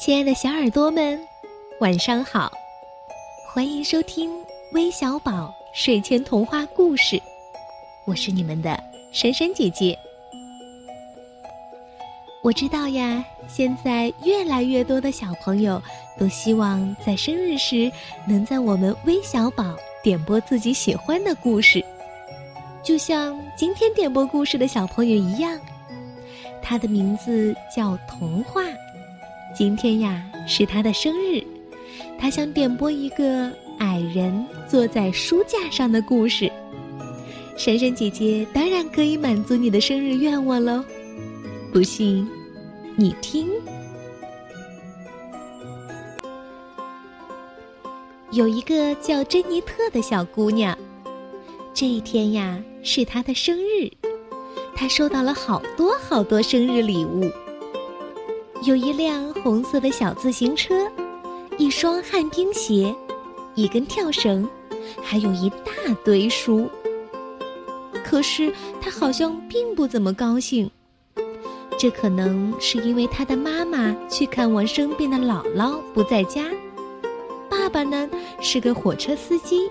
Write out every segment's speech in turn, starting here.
亲爱的小耳朵们，晚上好！欢迎收听微小宝睡前童话故事，我是你们的珊珊姐姐。我知道呀，现在越来越多的小朋友都希望在生日时能在我们微小宝点播自己喜欢的故事，就像今天点播故事的小朋友一样，他的名字叫童话。今天呀是他的生日，他想点播一个矮人坐在书架上的故事。珊珊姐姐当然可以满足你的生日愿望喽，不信，你听。有一个叫珍妮特的小姑娘，这一天呀是她的生日，她收到了好多好多生日礼物。有一辆红色的小自行车，一双旱冰鞋，一根跳绳，还有一大堆书。可是他好像并不怎么高兴。这可能是因为他的妈妈去看望生病的姥姥不在家，爸爸呢是个火车司机，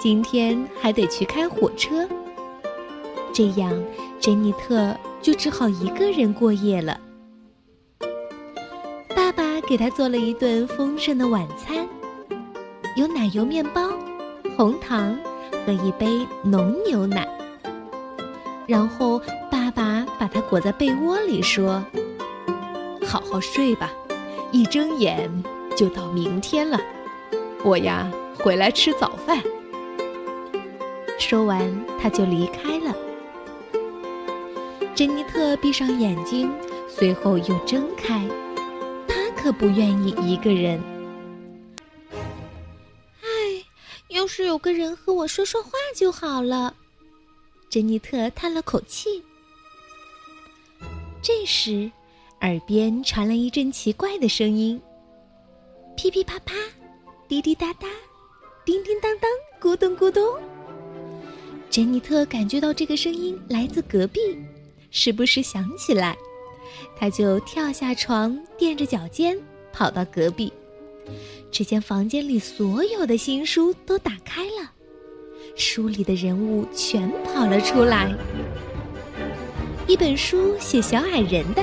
今天还得去开火车。这样，珍妮特就只好一个人过夜了。给他做了一顿丰盛的晚餐，有奶油面包、红糖和一杯浓牛奶。然后爸爸把他裹在被窝里，说：“好好睡吧，一睁眼就到明天了。我呀，回来吃早饭。”说完，他就离开了。珍妮特闭上眼睛，随后又睁开。可不愿意一个人。唉，要是有个人和我说说话就好了。珍妮特叹了口气。这时，耳边传来一阵奇怪的声音：噼噼啪啪，滴滴答答，叮叮当当，咕咚咕咚。珍妮特感觉到这个声音来自隔壁，时不时响起来。他就跳下床，垫着脚尖，跑到隔壁。只见房间里所有的新书都打开了，书里的人物全跑了出来。一本书写小矮人的，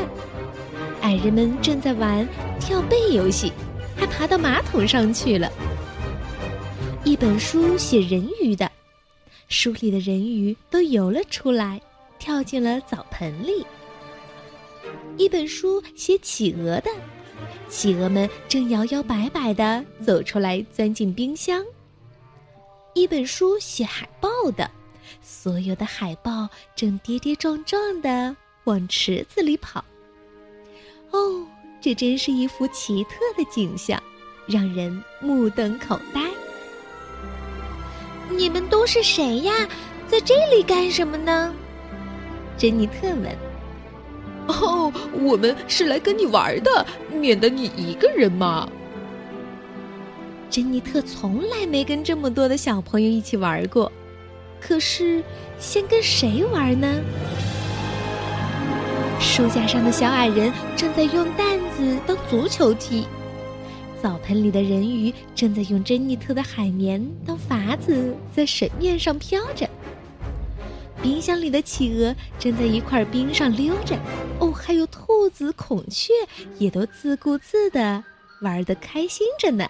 矮人们正在玩跳背游戏，还爬到马桶上去了。一本书写人鱼的，书里的人鱼都游了出来，跳进了澡盆里。一本书写企鹅的，企鹅们正摇摇摆摆的走出来，钻进冰箱。一本书写海豹的，所有的海豹正跌跌撞撞的往池子里跑。哦，这真是一幅奇特的景象，让人目瞪口呆。你们都是谁呀？在这里干什么呢？珍妮特问。哦，我们是来跟你玩的，免得你一个人嘛。珍妮特从来没跟这么多的小朋友一起玩过，可是先跟谁玩呢？书架上的小矮人正在用担子当足球踢，澡盆里的人鱼正在用珍妮特的海绵当筏子在水面上飘着。冰箱里的企鹅正在一块冰上溜着，哦，还有兔子、孔雀也都自顾自的玩得开心着呢。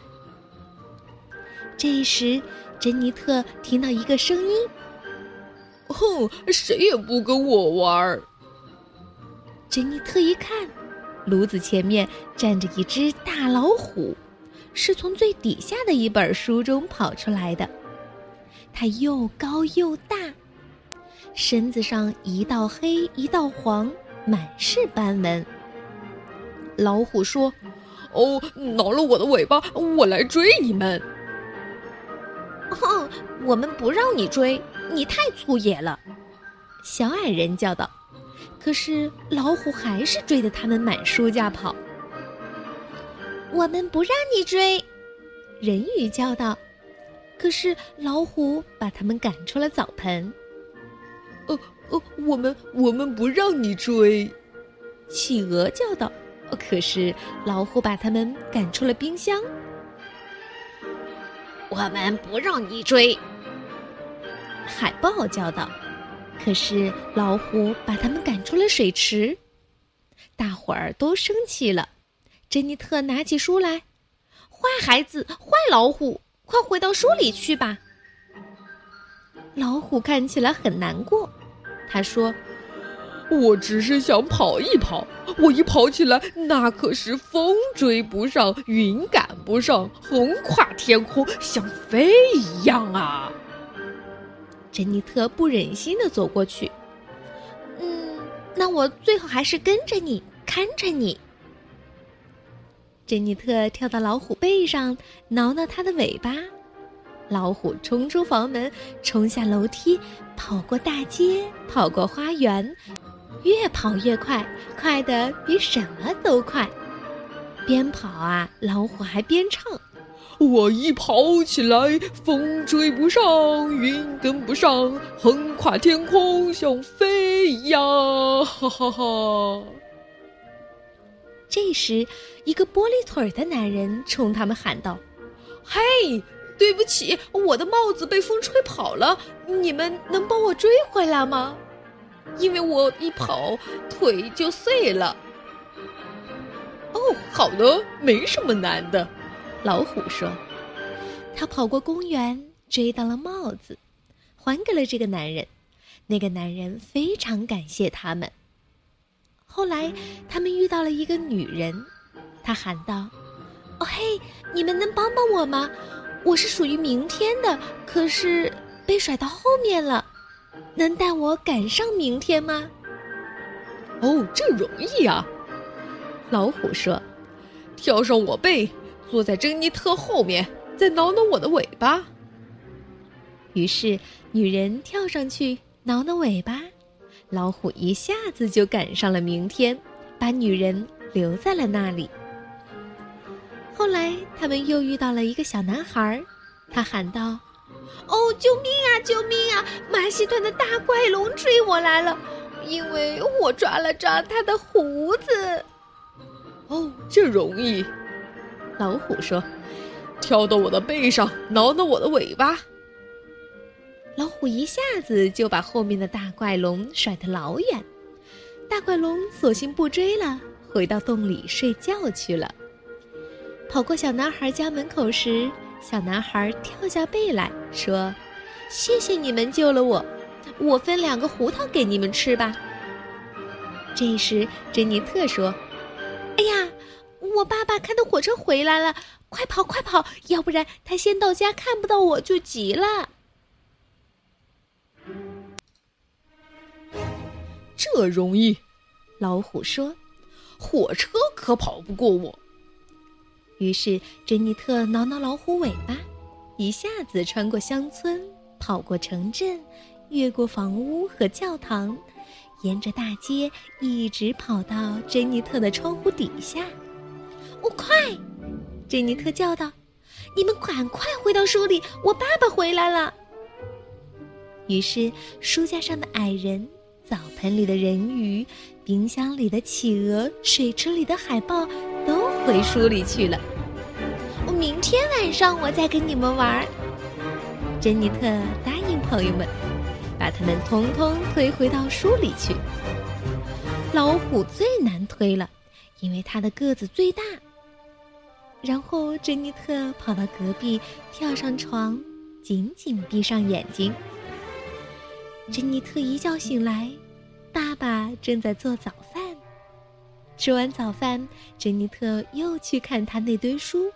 这时，珍妮特听到一个声音：“哼，谁也不跟我玩。”珍妮特一看，炉子前面站着一只大老虎，是从最底下的一本书中跑出来的。它又高又大。身子上一道黑一道黄，满是斑纹。老虎说：“哦，挠了我的尾巴，我来追你们。”哼，我们不让你追，你太粗野了。”小矮人叫道。可是老虎还是追得他们满书架跑。我们不让你追，人鱼叫道。可是老虎把他们赶出了澡盆。呃呃，我们我们不让你追，企鹅叫道。可是老虎把他们赶出了冰箱。我们不让你追，海豹叫道。可是老虎把他们赶出了水池，大伙儿都生气了。珍妮特拿起书来：“坏孩子，坏老虎，快回到书里去吧！”老虎看起来很难过，他说。我只是想跑一跑，我一跑起来，那可是风追不上，云赶不上，横跨天空，像飞一样啊！珍妮特不忍心的走过去，嗯，那我最好还是跟着你，看着你。珍妮特跳到老虎背上，挠挠它的尾巴，老虎冲出房门，冲下楼梯，跑过大街，跑过花园。越跑越快，快得比什么都快。边跑啊，老虎还边唱：“我一跑起来，风追不上，云跟不上，横跨天空像飞一样。”哈哈哈。这时，一个玻璃腿的男人冲他们喊道：“嘿，对不起，我的帽子被风吹跑了，你们能帮我追回来吗？”因为我一跑腿就碎了。哦，好的，没什么难的。老虎说：“他跑过公园，追到了帽子，还给了这个男人。那个男人非常感谢他们。后来，他们遇到了一个女人，他喊道：‘哦嘿，你们能帮帮我吗？我是属于明天的，可是被甩到后面了。’”能带我赶上明天吗？哦，这容易啊！老虎说：“跳上我背，坐在珍妮特后面，再挠挠我的尾巴。”于是女人跳上去挠挠尾巴，老虎一下子就赶上了明天，把女人留在了那里。后来他们又遇到了一个小男孩，他喊道。哦，救命啊！救命啊！马戏团的大怪龙追我来了，因为我抓了抓他的胡子。哦，这容易。老虎说：“跳到我的背上，挠挠我的尾巴。”老虎一下子就把后面的大怪龙甩得老远，大怪龙索性不追了，回到洞里睡觉去了。跑过小男孩家门口时。小男孩跳下背来说：“谢谢你们救了我，我分两个胡桃给你们吃吧。”这时，珍妮特说：“哎呀，我爸爸开的火车回来了，快跑快跑，要不然他先到家看不到我就急了。”这容易，老虎说：“火车可跑不过我。”于是，珍妮特挠挠老虎尾巴，一下子穿过乡村，跑过城镇，越过房屋和教堂，沿着大街一直跑到珍妮特的窗户底下。哦，快！珍妮特叫道：“你们赶快回到书里，我爸爸回来了。”于是，书架上的矮人、澡盆里的人鱼、冰箱里的企鹅、水池里的海豹。回书里去了。我明天晚上我再跟你们玩。珍妮特答应朋友们，把他们通通推回到书里去。老虎最难推了，因为它的个子最大。然后珍妮特跑到隔壁，跳上床，紧紧闭上眼睛。珍妮特一觉醒来，爸爸正在做早饭。吃完早饭，珍妮特又去看她那堆书，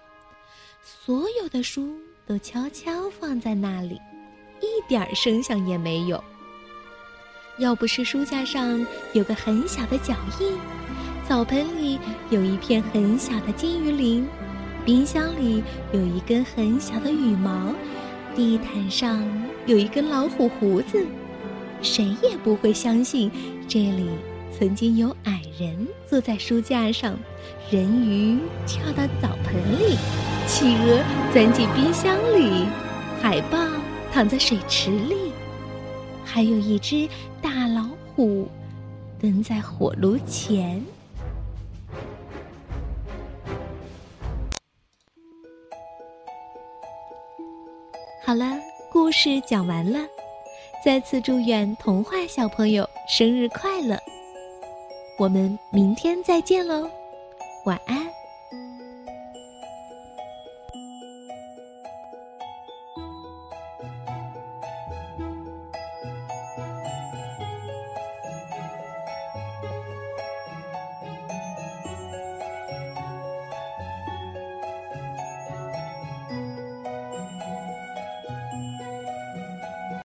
所有的书都悄悄放在那里，一点声响也没有。要不是书架上有个很小的脚印，澡盆里有一片很小的金鱼鳞，冰箱里有一根很小的羽毛，地毯上有一根老虎胡子，谁也不会相信这里。曾经有矮人坐在书架上人鱼跳到澡盆里企鹅钻进冰箱里海豹躺在水池里还有一只大老虎蹲在火炉前。好了故事讲完了。再次祝愿童话小朋友生日快乐。我们明天再见喽，晚安。